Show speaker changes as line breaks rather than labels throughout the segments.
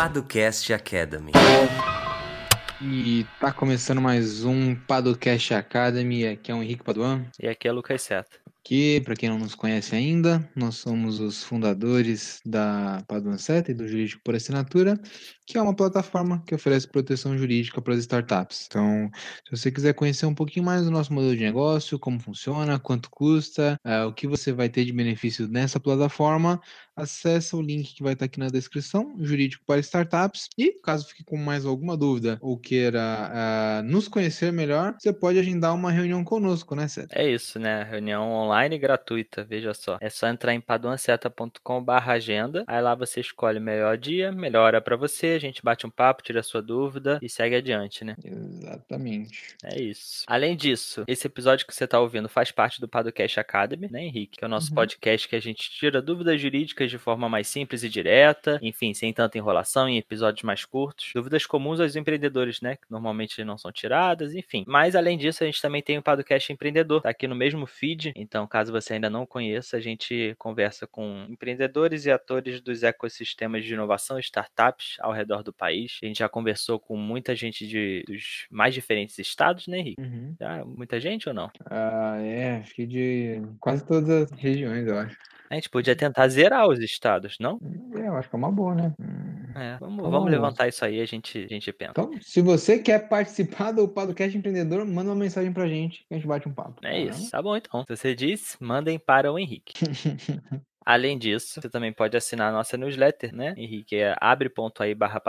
Padocast Academy.
E tá começando mais um Padocast Academy. Aqui é o Henrique Paduan.
E aqui é Lucas Seta.
Que, para quem não nos conhece ainda, nós somos os fundadores da Paduan Seta e do Jurídico por Assinatura, que é uma plataforma que oferece proteção jurídica para as startups. Então, se você quiser conhecer um pouquinho mais do nosso modelo de negócio, como funciona, quanto custa, uh, o que você vai ter de benefício nessa plataforma, acessa o link que vai estar aqui na descrição, Jurídico para Startups. E caso fique com mais alguma dúvida ou queira uh, nos conhecer melhor, você pode agendar uma reunião conosco, né, Seta?
É isso, né? Reunião online gratuita, veja só. É só entrar em paduanceta.com/agenda. Aí lá você escolhe o melhor dia, melhor hora para você. A gente bate um papo, tira a sua dúvida e segue adiante, né?
Exatamente.
É isso. Além disso, esse episódio que você está ouvindo faz parte do Padocast Academy, né, Henrique? Que é o nosso uhum. podcast que a gente tira dúvidas jurídicas de forma mais simples e direta, enfim, sem tanta enrolação, em episódios mais curtos. Dúvidas comuns aos empreendedores, né? Que normalmente não são tiradas, enfim. Mas além disso, a gente também tem o Padocast Empreendedor, tá aqui no mesmo feed. Então, caso você ainda não conheça, a gente conversa com empreendedores e atores dos ecossistemas de inovação e startups ao redor do país. A gente já conversou com muita gente de, dos mais diferentes estados, né, Henrique? Uhum. Já, muita gente ou não?
Ah, é, acho que de quase todas as regiões, eu acho.
A gente podia tentar zerar os estados, não?
É, eu acho que é uma boa, né?
É, vamos, vamos levantar isso aí, a gente, a gente pensa.
Então, se você quer participar do podcast empreendedor, manda uma mensagem pra gente que a gente bate um papo.
É tá isso, tá bom então. Se você diz, mandem para o Henrique. Além disso, você também pode assinar a nossa newsletter, né, Henrique? É abre.aí barra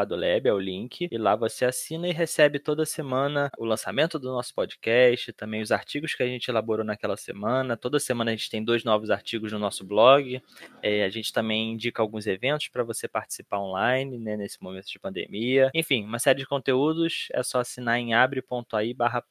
é o link. E lá você assina e recebe toda semana o lançamento do nosso podcast, também os artigos que a gente elaborou naquela semana. Toda semana a gente tem dois novos artigos no nosso blog. É, a gente também indica alguns eventos para você participar online, né, nesse momento de pandemia. Enfim, uma série de conteúdos. É só assinar em abre.aí barra.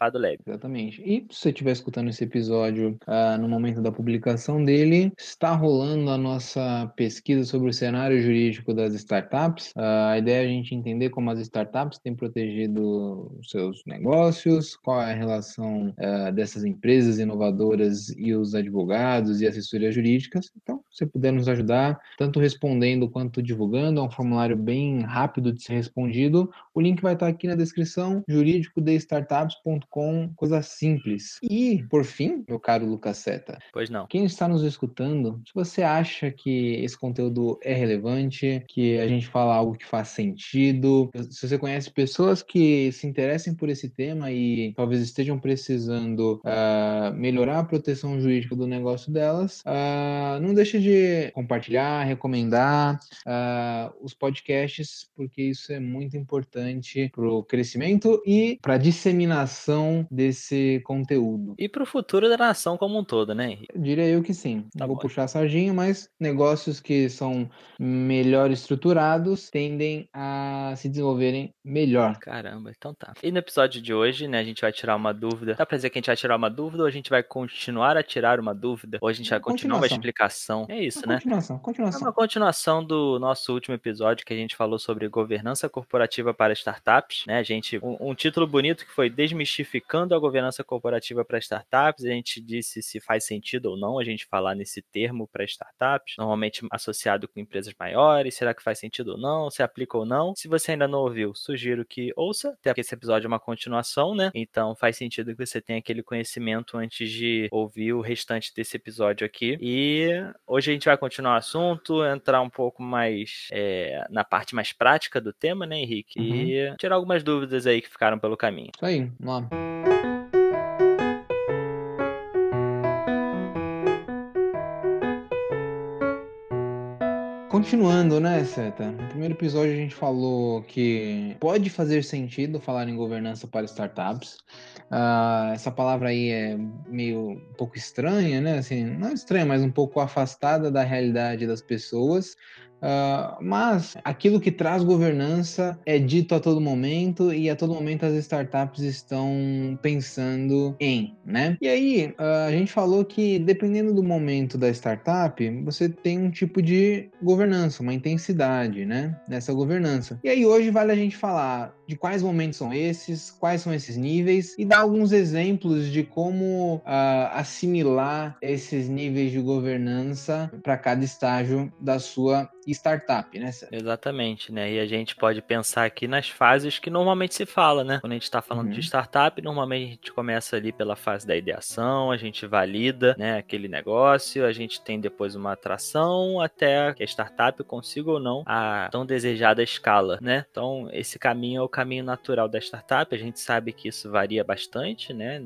Exatamente. E se você estiver escutando esse episódio uh, no momento da publicação dele, está rolando a nossa pesquisa sobre o cenário jurídico das startups. A ideia é a gente entender como as startups têm protegido os seus negócios, qual é a relação uh, dessas empresas inovadoras e os advogados e assessorias jurídicas. Então, se puder nos ajudar, tanto respondendo quanto divulgando, é um formulário bem rápido de ser respondido. O link vai estar aqui na descrição, jurídicodestartups.com, coisa simples. E, por fim, meu caro Lucas Seta.
Pois não.
Quem está nos escutando, se você acha acha que esse conteúdo é relevante, que a gente fala algo que faz sentido. Se você conhece pessoas que se interessem por esse tema e talvez estejam precisando uh, melhorar a proteção jurídica do negócio delas, uh, não deixe de compartilhar, recomendar uh, os podcasts, porque isso é muito importante para o crescimento e para a disseminação desse conteúdo.
E para o futuro da nação como um todo, né,
Henrique? Eu diria eu que sim. Tá Vou bom. puxar a sardinha, mas mas negócios que são melhor estruturados tendem a se desenvolverem melhor.
Caramba, então tá. E no episódio de hoje, né, a gente vai tirar uma dúvida. Dá pra dizer que a gente vai tirar uma dúvida ou a gente vai continuar a tirar uma dúvida? Ou a gente vai continuar uma explicação? É isso,
uma
né?
Continuação, continuação.
É uma continuação do nosso último episódio que a gente falou sobre governança corporativa para startups, né? A gente um, um título bonito que foi desmistificando a governança corporativa para startups. A gente disse se faz sentido ou não a gente falar nesse termo para startups startups, normalmente associado com empresas maiores. Será que faz sentido ou não? Se aplica ou não? Se você ainda não ouviu, sugiro que ouça, até porque esse episódio é uma continuação, né? Então faz sentido que você tenha aquele conhecimento antes de ouvir o restante desse episódio aqui. E hoje a gente vai continuar o assunto, entrar um pouco mais é, na parte mais prática do tema, né, Henrique? Uhum. E tirar algumas dúvidas aí que ficaram pelo caminho.
Isso aí, vamos lá. Continuando, né, Seta? No primeiro episódio a gente falou que pode fazer sentido falar em governança para startups. Uh, essa palavra aí é meio um pouco estranha, né? Assim, não estranha, mas um pouco afastada da realidade das pessoas. Uh, mas aquilo que traz governança é dito a todo momento e a todo momento as startups estão pensando em, né? E aí uh, a gente falou que dependendo do momento da startup, você tem um tipo de governança, uma intensidade, né? Nessa governança. E aí hoje vale a gente falar de quais momentos são esses, quais são esses níveis e dar alguns exemplos de como uh, assimilar esses níveis de governança para cada estágio da sua startup, né?
Exatamente, né? E a gente pode pensar aqui nas fases que normalmente se fala, né? Quando a gente está falando uhum. de startup, normalmente a gente começa ali pela fase da ideação, a gente valida, né, aquele negócio, a gente tem depois uma atração até que a startup consiga ou não a tão desejada escala, né? Então, esse caminho é o caminho natural da startup. A gente sabe que isso varia bastante, né?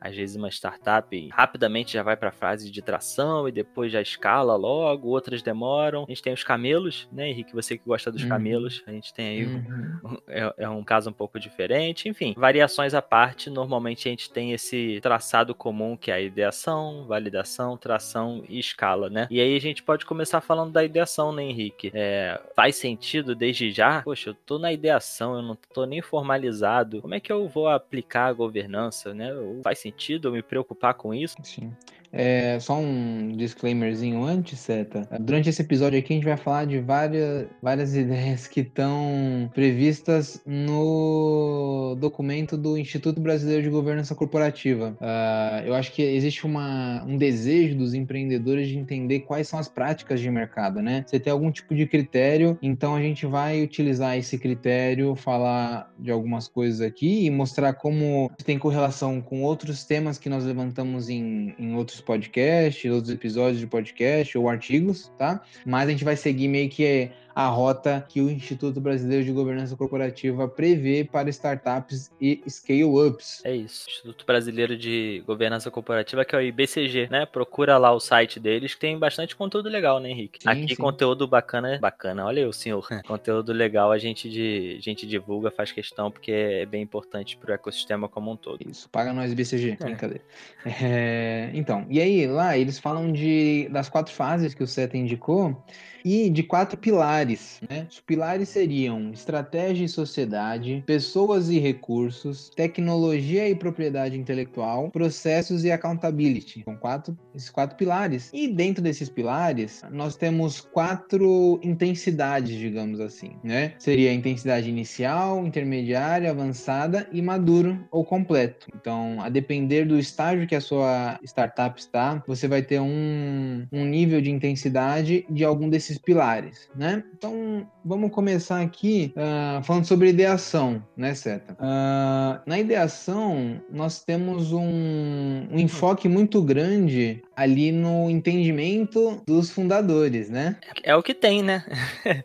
Às vezes uma startup rapidamente já vai para a fase de tração e depois já escala logo, outras demoram. A gente tem os camelos, né, Henrique? Você que gosta dos uhum. camelos, a gente tem aí uhum. um, é, é, um caso um pouco diferente. Enfim, variações à parte, normalmente a gente tem esse traçado comum que é a ideação, validação, tração e escala, né? E aí a gente pode começar falando da ideação, né, Henrique? É, faz sentido desde já? Poxa, eu tô na ideação, eu não tô nem formalizado. Como é que eu vou aplicar a governança, né? Faz sentido eu me preocupar com isso?
Sim. É, só um disclaimerzinho antes, Seta. Durante esse episódio aqui, a gente vai falar de várias, várias ideias que estão previstas no documento do Instituto Brasileiro de Governança Corporativa. Uh, eu acho que existe uma, um desejo dos empreendedores de entender quais são as práticas de mercado, né? Você tem algum tipo de critério, então a gente vai utilizar esse critério, falar de algumas coisas aqui e mostrar como tem correlação com outros temas que nós levantamos em, em outros outros podcasts, outros episódios de podcast ou artigos, tá? Mas a gente vai seguir meio que a rota que o Instituto Brasileiro de Governança Corporativa prevê para startups e scale-ups.
É isso. Instituto Brasileiro de Governança Corporativa, que é o IBCG, né? Procura lá o site deles, que tem bastante conteúdo legal, né, Henrique? Sim, Aqui sim. conteúdo bacana, bacana. Olha eu, senhor. conteúdo legal a gente, de, a gente divulga, faz questão, porque é bem importante para o ecossistema como um todo.
Isso, paga nós IBCG, é. brincadeira. É, então, e aí lá eles falam de das quatro fases que o Seta indicou, e de quatro pilares. Né? Os pilares seriam estratégia e sociedade, pessoas e recursos, tecnologia e propriedade intelectual, processos e accountability. São quatro, esses quatro pilares. E dentro desses pilares, nós temos quatro intensidades, digamos assim. Né? Seria a intensidade inicial, intermediária, avançada e maduro ou completo. Então, a depender do estágio que a sua startup está, você vai ter um, um nível de intensidade de algum desses esses pilares, né? Então, vamos começar aqui uh, falando sobre ideação, né, Seta? Uh, na ideação, nós temos um, um enfoque muito grande ali no entendimento dos fundadores, né?
É o que tem, né?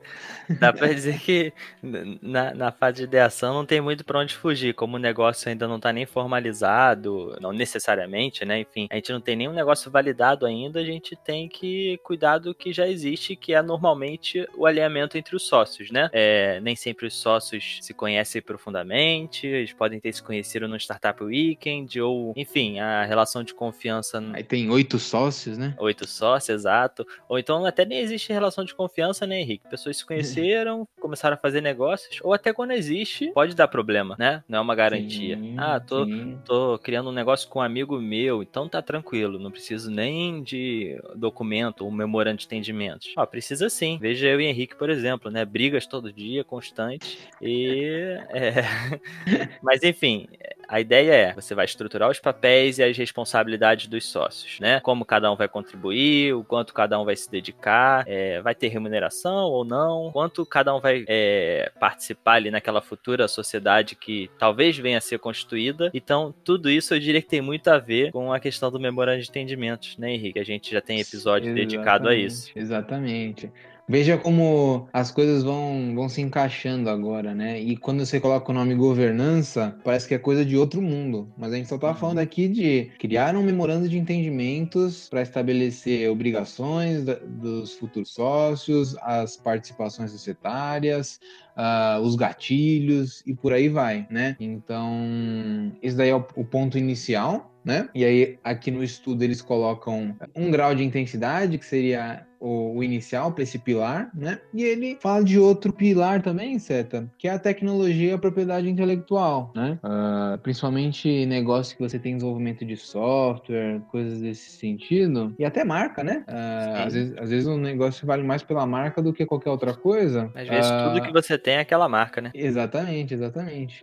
Dá para dizer que na, na fase de ideação não tem muito para onde fugir, como o negócio ainda não está nem formalizado, não necessariamente, né? Enfim, a gente não tem nenhum negócio validado ainda, a gente tem que cuidar do que já existe, que é normalmente o alinhamento entre os sócios, né? É, nem sempre os sócios se conhecem profundamente, eles podem ter se conhecido no Startup Weekend, ou, enfim, a relação de confiança.
Aí tem oito sócios, né?
Oito sócios, exato. Ou então até nem existe relação de confiança, né, Henrique? Pessoas se conheceram, começaram a fazer negócios, ou até quando existe, pode dar problema, né? Não é uma garantia. Sim, ah, tô, tô criando um negócio com um amigo meu, então tá tranquilo, não preciso nem de documento ou memorando de entendimentos. Ó, precisa sim. Veja eu e Henrique, por exemplo, né? Brigas todo dia, constante. E. É... Mas enfim, a ideia é: você vai estruturar os papéis e as responsabilidades dos sócios, né? Como cada um vai contribuir, o quanto cada um vai se dedicar, é, vai ter remuneração ou não, quanto cada um vai é, participar ali naquela futura sociedade que talvez venha a ser constituída. Então, tudo isso eu diria que tem muito a ver com a questão do memorando de entendimentos, né, Henrique? A gente já tem episódio Exatamente. dedicado a isso.
Exatamente. Veja como as coisas vão, vão se encaixando agora, né? E quando você coloca o nome governança, parece que é coisa de outro mundo. Mas a gente só tá falando uhum. aqui de criar um memorando de entendimentos para estabelecer obrigações dos futuros sócios, as participações societárias, uh, os gatilhos e por aí vai, né? Então, esse daí é o, o ponto inicial, né? E aí, aqui no estudo, eles colocam um grau de intensidade, que seria o, o inicial para esse pilar, né? E ele fala de outro pilar também, Seta, que é a tecnologia e a propriedade intelectual, né? Uh, principalmente negócio que você tem desenvolvimento de software, coisas desse sentido, e até marca, né? Uh, às, vezes, às vezes um negócio vale mais pela marca do que qualquer outra coisa.
Às vezes uh, tudo que você tem é aquela marca, né?
Exatamente, exatamente.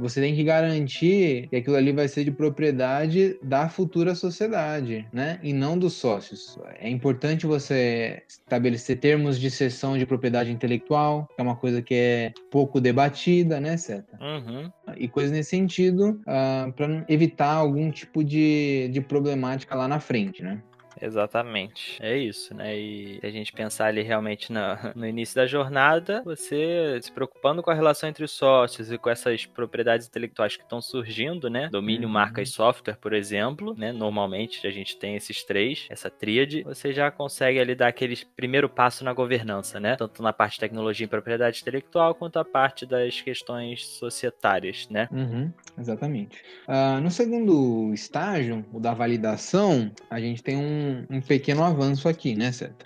você tem que garantir que aquilo ali vai ser de propriedade da futura sociedade, né? E não dos sócios. É importante você estabelecer termos de cessão de propriedade intelectual, que é uma coisa que é pouco debatida, né, Seta?
Uhum.
E coisas nesse sentido, uh, ah, para evitar algum tipo de, de problemática lá na frente, né?
Exatamente. É isso, né? E se a gente pensar ali realmente no, no início da jornada, você se preocupando com a relação entre os sócios e com essas propriedades intelectuais que estão surgindo, né? Domínio, uhum. marca e software, por exemplo, né? Normalmente a gente tem esses três, essa tríade, você já consegue ali dar aquele primeiro passo na governança, né? Tanto na parte de tecnologia e propriedade intelectual, quanto a parte das questões societárias, né?
Uhum. Exatamente. Uh, no segundo estágio, o da validação, a gente tem um um, pequeno avanço aqui, né, certo?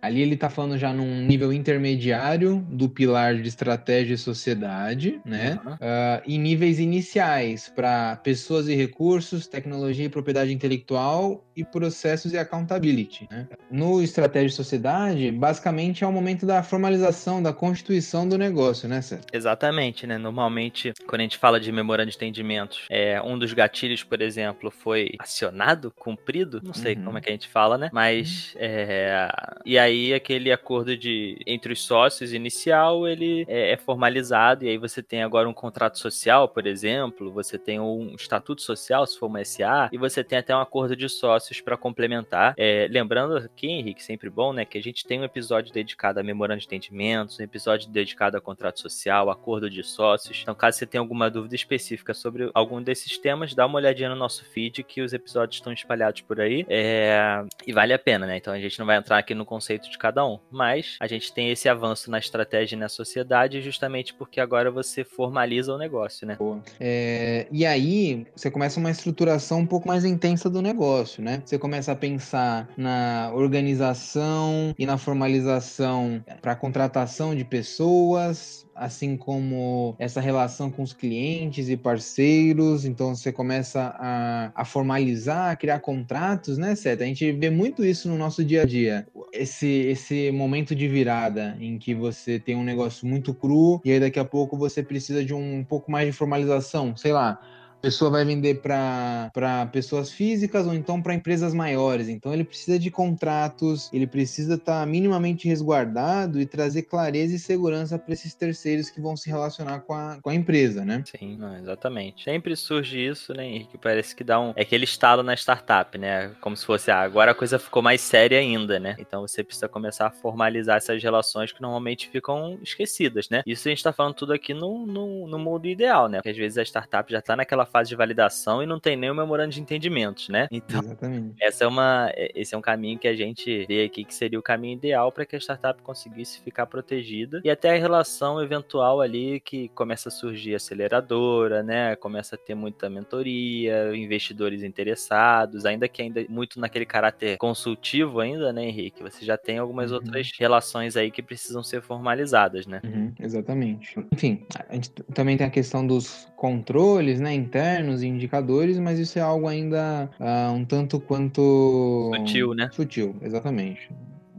Ali ele está falando já num nível intermediário do pilar de estratégia e sociedade, né? Uhum. Uh, em níveis iniciais para pessoas e recursos, tecnologia e propriedade intelectual e processos e accountability. Né? No estratégia e sociedade, basicamente é o momento da formalização, da constituição do negócio, né, Sérgio?
Exatamente, né? Normalmente, quando a gente fala de memorando de entendimento, é, um dos gatilhos, por exemplo, foi acionado, cumprido, não sei uhum. como é que a gente fala, né? Mas, uhum. é, e aí aquele acordo de entre os sócios inicial, ele é, é formalizado, e aí você tem agora um contrato social, por exemplo, você tem um estatuto social, se for uma SA, e você tem até um acordo de sócio negócios para complementar. É, lembrando aqui, Henrique, sempre bom, né, que a gente tem um episódio dedicado a memorando de entendimentos, um episódio dedicado a contrato social, acordo de sócios. Então, caso você tenha alguma dúvida específica sobre algum desses temas, dá uma olhadinha no nosso feed, que os episódios estão espalhados por aí. É... E vale a pena, né? Então, a gente não vai entrar aqui no conceito de cada um, mas a gente tem esse avanço na estratégia e na sociedade justamente porque agora você formaliza o negócio, né?
É... E aí, você começa uma estruturação um pouco mais intensa do negócio, né? Você começa a pensar na organização e na formalização para contratação de pessoas, assim como essa relação com os clientes e parceiros. Então você começa a, a formalizar, a criar contratos, né, Seta? A gente vê muito isso no nosso dia a dia. Esse, esse momento de virada em que você tem um negócio muito cru e aí daqui a pouco você precisa de um pouco mais de formalização, sei lá pessoa vai vender para pessoas físicas ou então para empresas maiores. Então ele precisa de contratos, ele precisa estar tá minimamente resguardado e trazer clareza e segurança para esses terceiros que vão se relacionar com a, com a empresa, né?
Sim, exatamente. Sempre surge isso, né, Henrique? Parece que dá um. É aquele estalo na startup, né? Como se fosse, ah, agora a coisa ficou mais séria ainda, né? Então você precisa começar a formalizar essas relações que normalmente ficam esquecidas, né? Isso a gente está falando tudo aqui no, no, no mundo ideal, né? Porque às vezes a startup já está naquela fase de validação e não tem nenhum memorando de entendimentos, né? Então, Exatamente. essa é uma, é, esse é um caminho que a gente vê aqui que seria o caminho ideal para que a startup conseguisse ficar protegida e até a relação eventual ali que começa a surgir aceleradora, né? Começa a ter muita mentoria, investidores interessados, ainda que ainda muito naquele caráter consultivo ainda, né, Henrique? Você já tem algumas uhum. outras relações aí que precisam ser formalizadas, né?
Uhum, exatamente. Enfim, a gente também tem a questão dos controles, né, internos e indicadores, mas isso é algo ainda uh, um tanto quanto
sutil, né?
Sutil, exatamente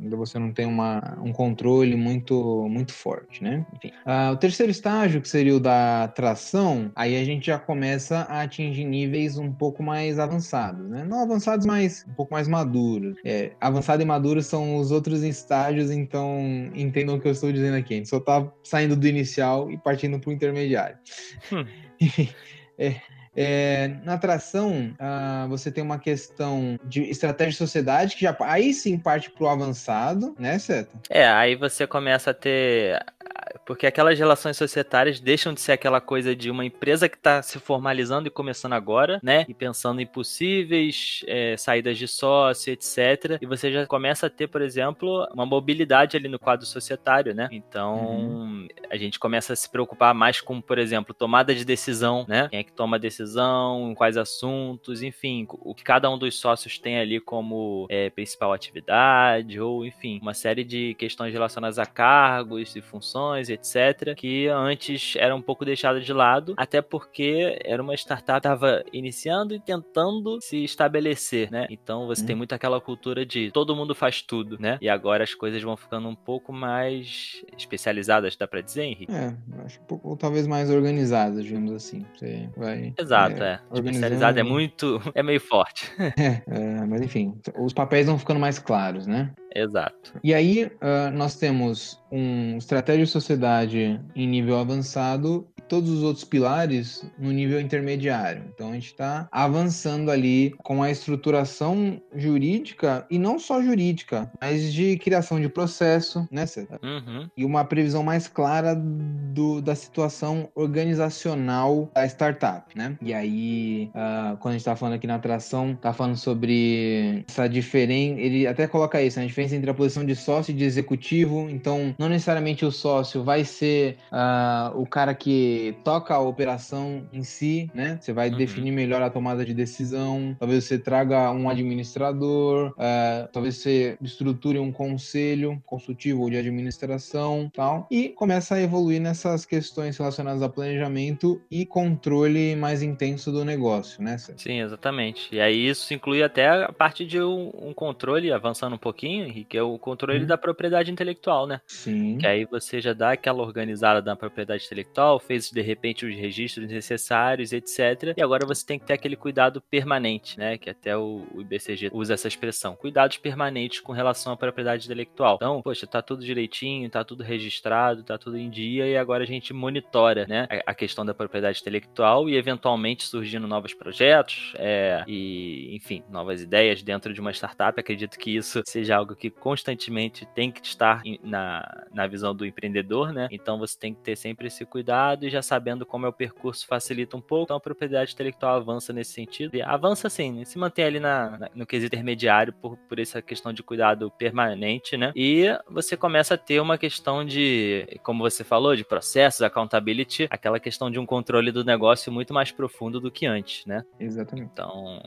ainda você não tem uma, um controle muito, muito forte, né? Enfim. Uh, o terceiro estágio, que seria o da tração, aí a gente já começa a atingir níveis um pouco mais avançados, né? Não avançados, mas um pouco mais maduros. É, avançado e maduro são os outros estágios, então entendam o que eu estou dizendo aqui. A gente só tá saindo do inicial e partindo para o intermediário. Hum. é, é, na atração, uh, você tem uma questão de estratégia de sociedade, que já aí sim parte para o avançado, né, Seta?
É, aí você começa a ter porque aquelas relações societárias deixam de ser aquela coisa de uma empresa que está se formalizando e começando agora, né? E pensando em possíveis é, saídas de sócio, etc. E você já começa a ter, por exemplo, uma mobilidade ali no quadro societário, né? Então, uhum. a gente começa a se preocupar mais com, por exemplo, tomada de decisão, né? Quem é que toma a decisão, em quais assuntos, enfim, o que cada um dos sócios tem ali como é, principal atividade, ou enfim, uma série de questões relacionadas a cargos e funções etc., que antes era um pouco deixada de lado, até porque era uma startup que estava iniciando e tentando se estabelecer, né? Então você hum. tem muito aquela cultura de todo mundo faz tudo, né? E agora as coisas vão ficando um pouco mais especializadas, dá pra dizer, Henrique?
É, acho um pouco, talvez mais organizadas, digamos assim. Você vai.
Exato, é. é. Especializado é muito. é meio forte.
é, é, mas enfim, os papéis vão ficando mais claros, né?
Exato.
E aí, uh, nós temos um estratégia de sociedade em nível avançado e todos os outros pilares no nível intermediário. Então, a gente está avançando ali com a estruturação jurídica e não só jurídica, mas de criação de processo, né?
Uhum.
E uma previsão mais clara do, da situação organizacional da startup, né? E aí, uh, quando a gente está falando aqui na atração, está falando sobre essa diferença, ele até coloca isso, né? a diferença entre a posição de sócio e de executivo. Então, não necessariamente o sócio vai ser uh, o cara que toca a operação em si, né? Você vai uhum. definir melhor a tomada de decisão. Talvez você traga um administrador, uh, talvez você estruture um conselho consultivo ou de administração, tal, e começa a evoluir nessas questões relacionadas a planejamento e controle mais intenso do negócio, né?
Sim, exatamente. E aí isso inclui até a parte de um, um controle, avançando um pouquinho, Henrique, é o controle hum. da propriedade intelectual, né?
Sim.
Que aí você já dá aquela organizada na propriedade intelectual, fez de repente os registros necessários, etc. E agora você tem que ter aquele cuidado permanente, né? Que até o, o IBCG usa essa expressão. Cuidados permanentes com relação à propriedade intelectual. Então, poxa, tá tudo direitinho, tá tudo registrado, tá tudo em dia e agora a gente monitora, né? A questão da propriedade intelectual e eventualmente surgindo novos projetos é, e, enfim, novas ideias dentro de uma startup. Acredito que isso seja algo que constantemente tem que estar na, na visão do empreendedor, né? Então você tem que ter sempre esse cuidado e já sabendo como é o percurso facilita um pouco. Então a propriedade intelectual avança nesse sentido. E avança sim, né? se mantém ali na, na, no quesito intermediário por, por essa questão de cuidado permanente, né? E você começa a ter uma questão de, como você falou, de processos, accountability, aquela questão de um controle do negócio muito mais profundo do que antes, né?
Exatamente.
Então,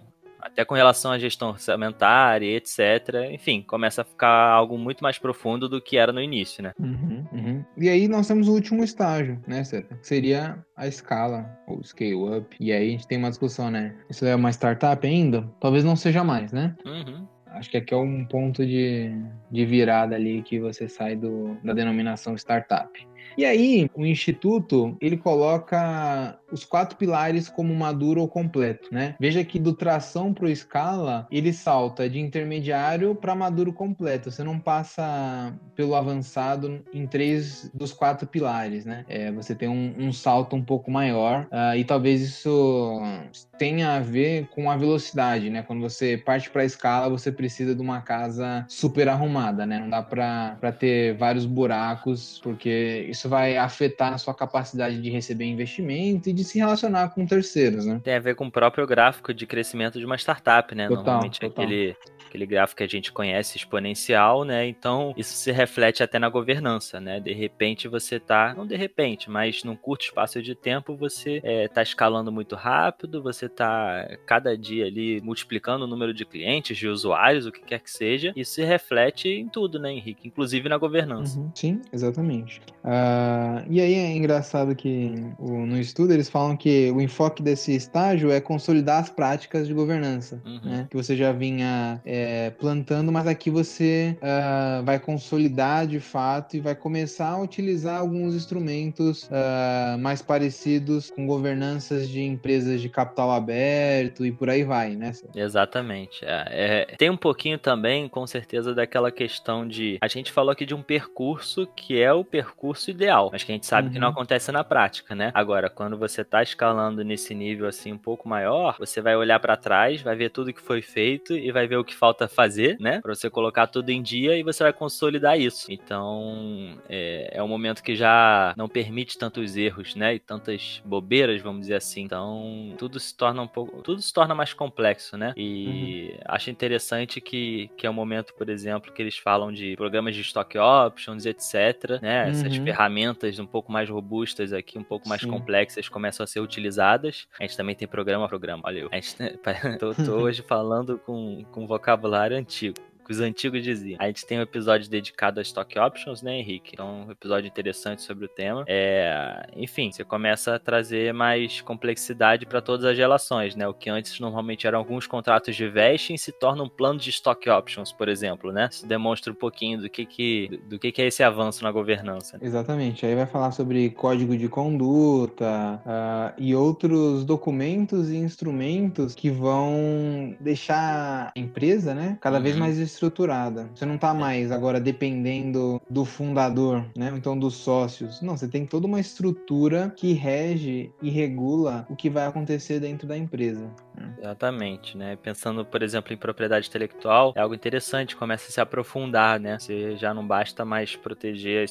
até com relação à gestão orçamentária, etc. Enfim, começa a ficar algo muito mais profundo do que era no início, né?
Uhum, uhum. E aí nós temos o último estágio, né, Seta? Seria a escala, ou scale up. E aí a gente tem uma discussão, né? Isso é uma startup ainda? Talvez não seja mais, né?
Uhum.
Acho que aqui é um ponto de, de virada ali que você sai do, da denominação startup. E aí, o Instituto, ele coloca os quatro pilares como maduro ou completo, né? Veja que do tração para o escala, ele salta de intermediário para maduro completo. Você não passa pelo avançado em três dos quatro pilares, né? É, você tem um, um, salto um pouco maior uh, e talvez isso tenha a ver com a velocidade, né? Quando você parte para a escala, você precisa de uma casa super arrumada, né? Não dá para ter vários buracos, porque isso vai afetar a sua capacidade de receber investimento e de se relacionar com terceiros, né?
Tem a ver com o próprio gráfico de crescimento de uma startup, né?
Total,
Normalmente
total.
aquele aquele gráfico que a gente conhece exponencial, né? Então isso se reflete até na governança, né? De repente você tá, não de repente, mas num curto espaço de tempo você é, tá escalando muito rápido, você tá cada dia ali multiplicando o número de clientes, de usuários, o que quer que seja. Isso se reflete em tudo, né, Henrique? Inclusive na governança.
Uhum, sim, exatamente. Uh, e aí é engraçado que o, no estudo eles falam que o enfoque desse estágio é consolidar as práticas de governança, uhum. né? Que você já vinha é, é, plantando, mas aqui você uh, vai consolidar de fato e vai começar a utilizar alguns instrumentos uh, mais parecidos com governanças de empresas de capital aberto e por aí vai, né?
Exatamente. É, é, tem um pouquinho também, com certeza, daquela questão de. A gente falou aqui de um percurso que é o percurso ideal, mas que a gente sabe uhum. que não uhum. acontece na prática, né? Agora, quando você está escalando nesse nível assim um pouco maior, você vai olhar para trás, vai ver tudo que foi feito e vai ver o que falta fazer, né? Para você colocar tudo em dia e você vai consolidar isso. Então, é, é um momento que já não permite tantos erros, né? E tantas bobeiras, vamos dizer assim. Então, tudo se torna um pouco, tudo se torna mais complexo, né? E uhum. acho interessante que, que é um momento, por exemplo, que eles falam de programas de stock options, etc, né? Essas uhum. ferramentas um pouco mais robustas aqui, um pouco mais Sim. complexas começam a ser utilizadas. A gente também tem programa programa, olha eu. A gente, tô, tô hoje falando com, com vocabulário antigo que os antigos diziam. A gente tem um episódio dedicado a stock options, né, Henrique? Então, um episódio interessante sobre o tema. É, enfim, você começa a trazer mais complexidade para todas as relações, né? O que antes normalmente eram alguns contratos de vesting se torna um plano de stock options, por exemplo, né? Isso demonstra um pouquinho do que que, do que, que é esse avanço na governança.
Exatamente. Aí vai falar sobre código de conduta uh, e outros documentos e instrumentos que vão deixar a empresa, né, cada uhum. vez mais estruturada. Você não tá mais agora dependendo do fundador, né, então dos sócios. Não, você tem toda uma estrutura que rege e regula o que vai acontecer dentro da empresa.
Exatamente, né? Pensando, por exemplo, em propriedade intelectual, é algo interessante, começa a se aprofundar, né? Você já não basta mais proteger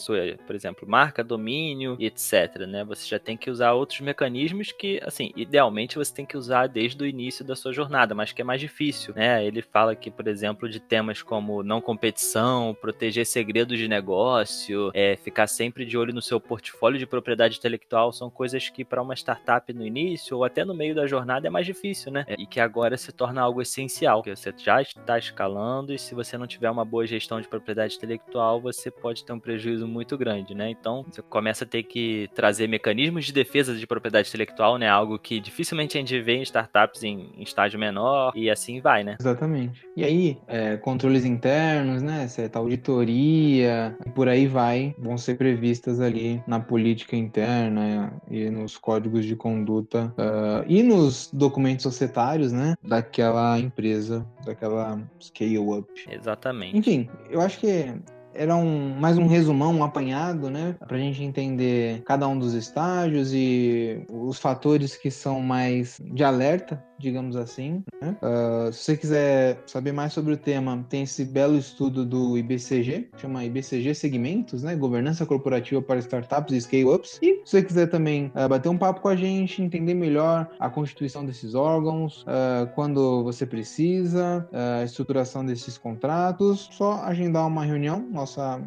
por exemplo, marca, domínio e etc, né? Você já tem que usar outros mecanismos que, assim, idealmente você tem que usar desde o início da sua jornada, mas que é mais difícil, né? Ele fala aqui, por exemplo, de temas como não competição, proteger segredos de negócio, é, ficar sempre de olho no seu portfólio de propriedade intelectual, são coisas que para uma startup no início ou até no meio da jornada é mais difícil, né? É, e que agora se torna algo essencial, que você já está escalando e se você não tiver uma boa gestão de propriedade intelectual, você pode ter um prejuízo muito grande, né? Então, você começa a ter que trazer mecanismos de defesa de propriedade intelectual, né? Algo que dificilmente a gente vê em startups em, em estágio menor e assim vai, né?
Exatamente. E aí, é, controles internos, né? Certa auditoria por aí vai, vão ser previstas ali na política interna e nos códigos de conduta uh, e nos documentos sociais societários, né, daquela empresa, daquela scale-up.
Exatamente.
Enfim, eu acho que era um, mais um resumão, um apanhado, né? Pra gente entender cada um dos estágios e os fatores que são mais de alerta digamos assim. Né? Uh, se você quiser saber mais sobre o tema, tem esse belo estudo do IBCG, chama IBCG Segmentos, né? Governança Corporativa para Startups e Scale-Ups. E se você quiser também uh, bater um papo com a gente, entender melhor a constituição desses órgãos, uh, quando você precisa, a estruturação desses contratos, só agendar uma reunião. Nossa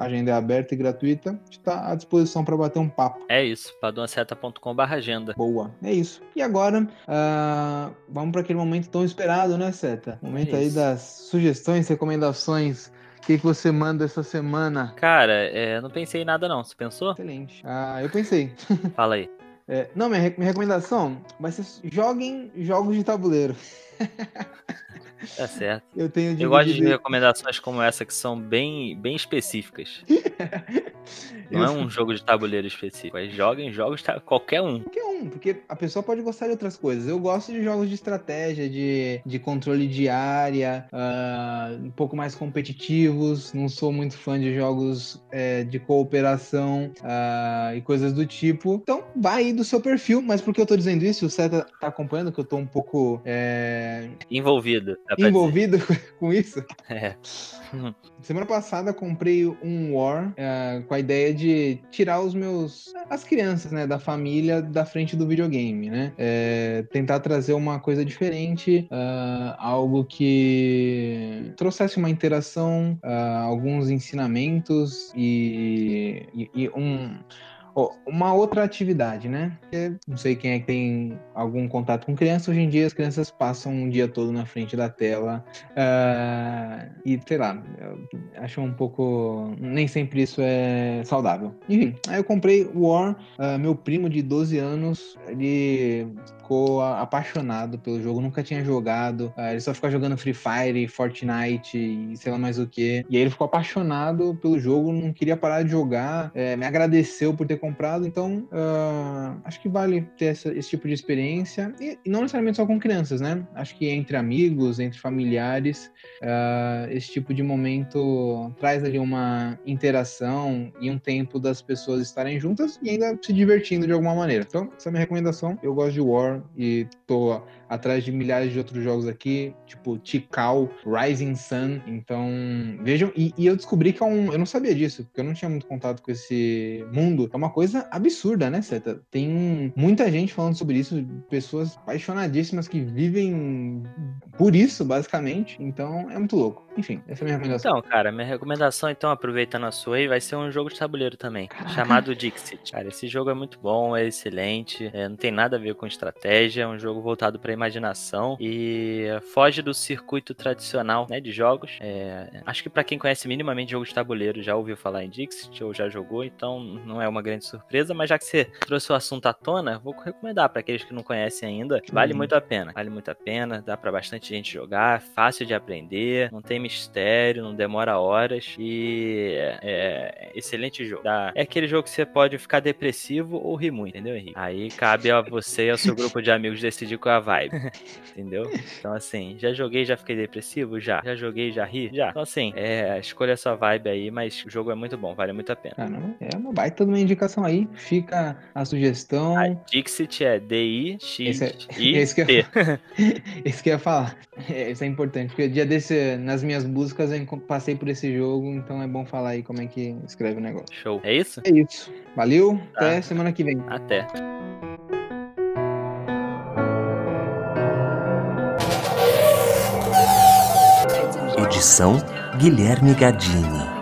agenda é aberta e gratuita. Está à disposição para bater um papo.
É isso, paduanceta.com/agenda.
Boa, é isso. E agora, uh, vamos para aquele momento tão esperado, né, Seta? Momento é aí das sugestões, recomendações. O que, que você manda essa semana?
Cara, é, não pensei em nada não. Você pensou?
Excelente. Ah, eu pensei.
Fala aí.
É, não, minha, minha recomendação vai ser joguem jogos de tabuleiro.
Tá certo.
Eu tenho
Eu gosto de recomendações como essa que são bem, bem específicas. Não é um jogo de tabuleiro específico, é joguem jogos qualquer um.
Qualquer um, porque a pessoa pode gostar de outras coisas. Eu gosto de jogos de estratégia, de, de controle de área, uh, um pouco mais competitivos. Não sou muito fã de jogos é, de cooperação uh, e coisas do tipo. Então, vai aí do seu perfil, mas por que eu tô dizendo isso? O Seta tá acompanhando que eu tô um pouco é...
envolvido
envolvido com isso. É. Semana passada comprei um War uh, com a ideia de tirar os meus. as crianças, né, da família da frente do videogame, né? É, tentar trazer uma coisa diferente, uh, algo que trouxesse uma interação, uh, alguns ensinamentos e, e, e um Uma outra atividade, né? não sei quem é que tem algum contato com criança. Hoje em dia as crianças passam um dia todo na frente da tela uh, e sei lá, acho um pouco. Nem sempre isso é saudável. Enfim, aí eu comprei War. Uh, meu primo de 12 anos, ele ficou apaixonado pelo jogo, nunca tinha jogado. Uh, ele só ficava jogando Free Fire, Fortnite e sei lá mais o que. E aí ele ficou apaixonado pelo jogo, não queria parar de jogar, é, me agradeceu por ter comprado. Então, uh, acho que vale ter essa, esse tipo de experiência. E, e, não necessariamente só com crianças, né? Acho que entre amigos, entre familiares, uh, esse tipo de momento traz ali uma interação e um tempo das pessoas estarem juntas e ainda se divertindo de alguma maneira. Então, essa é a minha recomendação. Eu gosto de War e tô atrás de milhares de outros jogos aqui, tipo Tikal, Rising Sun. Então, vejam. E, e, eu descobri que é um. Eu não sabia disso, porque eu não tinha muito contato com esse mundo. É uma coisa absurda, né, Seta? Tem muita gente falando sobre isso, pessoas apaixonadíssimas que vivem por isso, basicamente. Então, é muito louco. Enfim, essa é a minha recomendação.
Então, cara, minha recomendação, então, aproveitando a sua aí, vai ser um jogo de tabuleiro também, Caraca. chamado Dixit. Cara, esse jogo é muito bom, é excelente, é, não tem nada a ver com estratégia, é um jogo voltado para imaginação e foge do circuito tradicional né, de jogos. É, acho que para quem conhece minimamente jogo de tabuleiro já ouviu falar em Dixit ou já jogou, então não é uma grande surpresa, mas já que você trouxe o assunto à tona, vou recomendar para aqueles que não conhecem ainda. Vale uhum. muito a pena, vale muito a pena, dá para bastante gente jogar, fácil de aprender, não tem mistério, não demora horas e é, é excelente jogo. Dá, é aquele jogo que você pode ficar depressivo ou rir muito, entendeu, Henrique? Aí cabe a você e ao seu grupo de amigos decidir qual é a vibe, entendeu? Então, assim, já joguei, já fiquei depressivo? Já. Já joguei, já ri? Já. Então, assim, é, escolha a sua vibe aí, mas o jogo é muito bom, vale muito a pena.
Caramba, é uma baita de uma indicação aí. Fica a sugestão. A
Dixit é D-I-X-I-T.
Esse, que eu, esse que eu ia falar. É, isso é importante, porque dia desse, nas minhas buscas, eu passei por esse jogo, então é bom falar aí como é que escreve o negócio.
Show. É isso?
É isso. Valeu, tá. até semana que vem.
Até.
Edição Guilherme Gadini.